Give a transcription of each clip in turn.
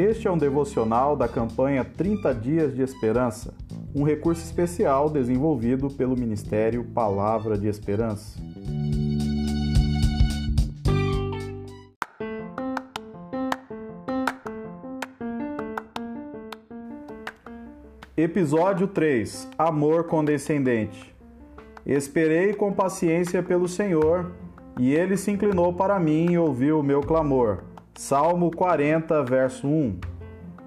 Este é um devocional da campanha 30 Dias de Esperança, um recurso especial desenvolvido pelo Ministério Palavra de Esperança. Episódio 3 Amor Condescendente Esperei com paciência pelo Senhor, e ele se inclinou para mim e ouviu o meu clamor. Salmo 40, verso 1.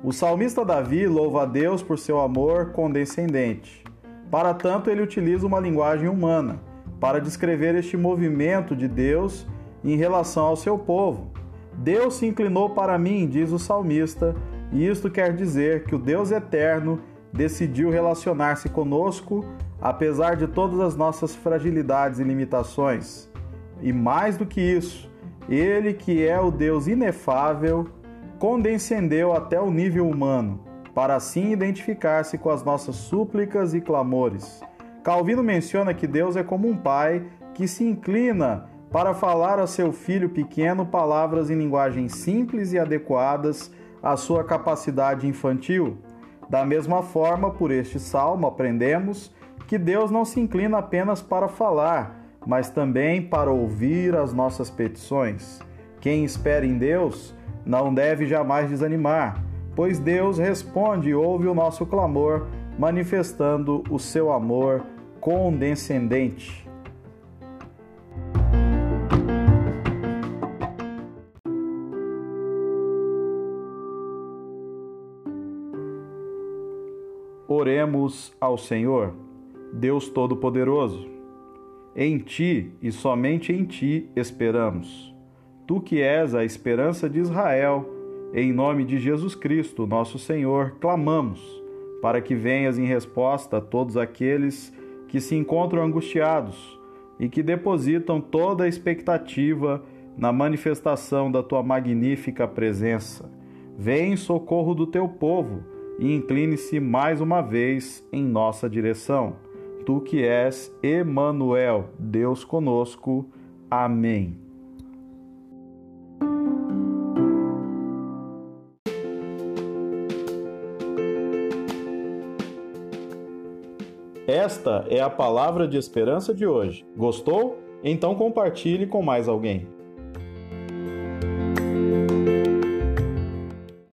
O salmista Davi louva a Deus por seu amor condescendente. Para tanto, ele utiliza uma linguagem humana para descrever este movimento de Deus em relação ao seu povo. Deus se inclinou para mim, diz o salmista, e isto quer dizer que o Deus eterno decidiu relacionar-se conosco, apesar de todas as nossas fragilidades e limitações. E mais do que isso, ele, que é o Deus inefável, condescendeu até o nível humano, para assim identificar-se com as nossas súplicas e clamores. Calvino menciona que Deus é como um pai que se inclina para falar a seu filho pequeno palavras em linguagem simples e adequadas à sua capacidade infantil. Da mesma forma, por este salmo, aprendemos que Deus não se inclina apenas para falar, mas também para ouvir as nossas petições. Quem espera em Deus não deve jamais desanimar, pois Deus responde e ouve o nosso clamor, manifestando o seu amor condescendente. Oremos ao Senhor, Deus Todo-Poderoso. Em Ti e somente em Ti esperamos. Tu que és a esperança de Israel, em nome de Jesus Cristo, nosso Senhor, clamamos para que venhas em resposta a todos aqueles que se encontram angustiados e que depositam toda a expectativa na manifestação da tua magnífica presença. Vem em socorro do teu povo e incline-se mais uma vez em nossa direção. Tu que és Emanuel, Deus conosco. Amém. Esta é a palavra de esperança de hoje. Gostou? Então compartilhe com mais alguém.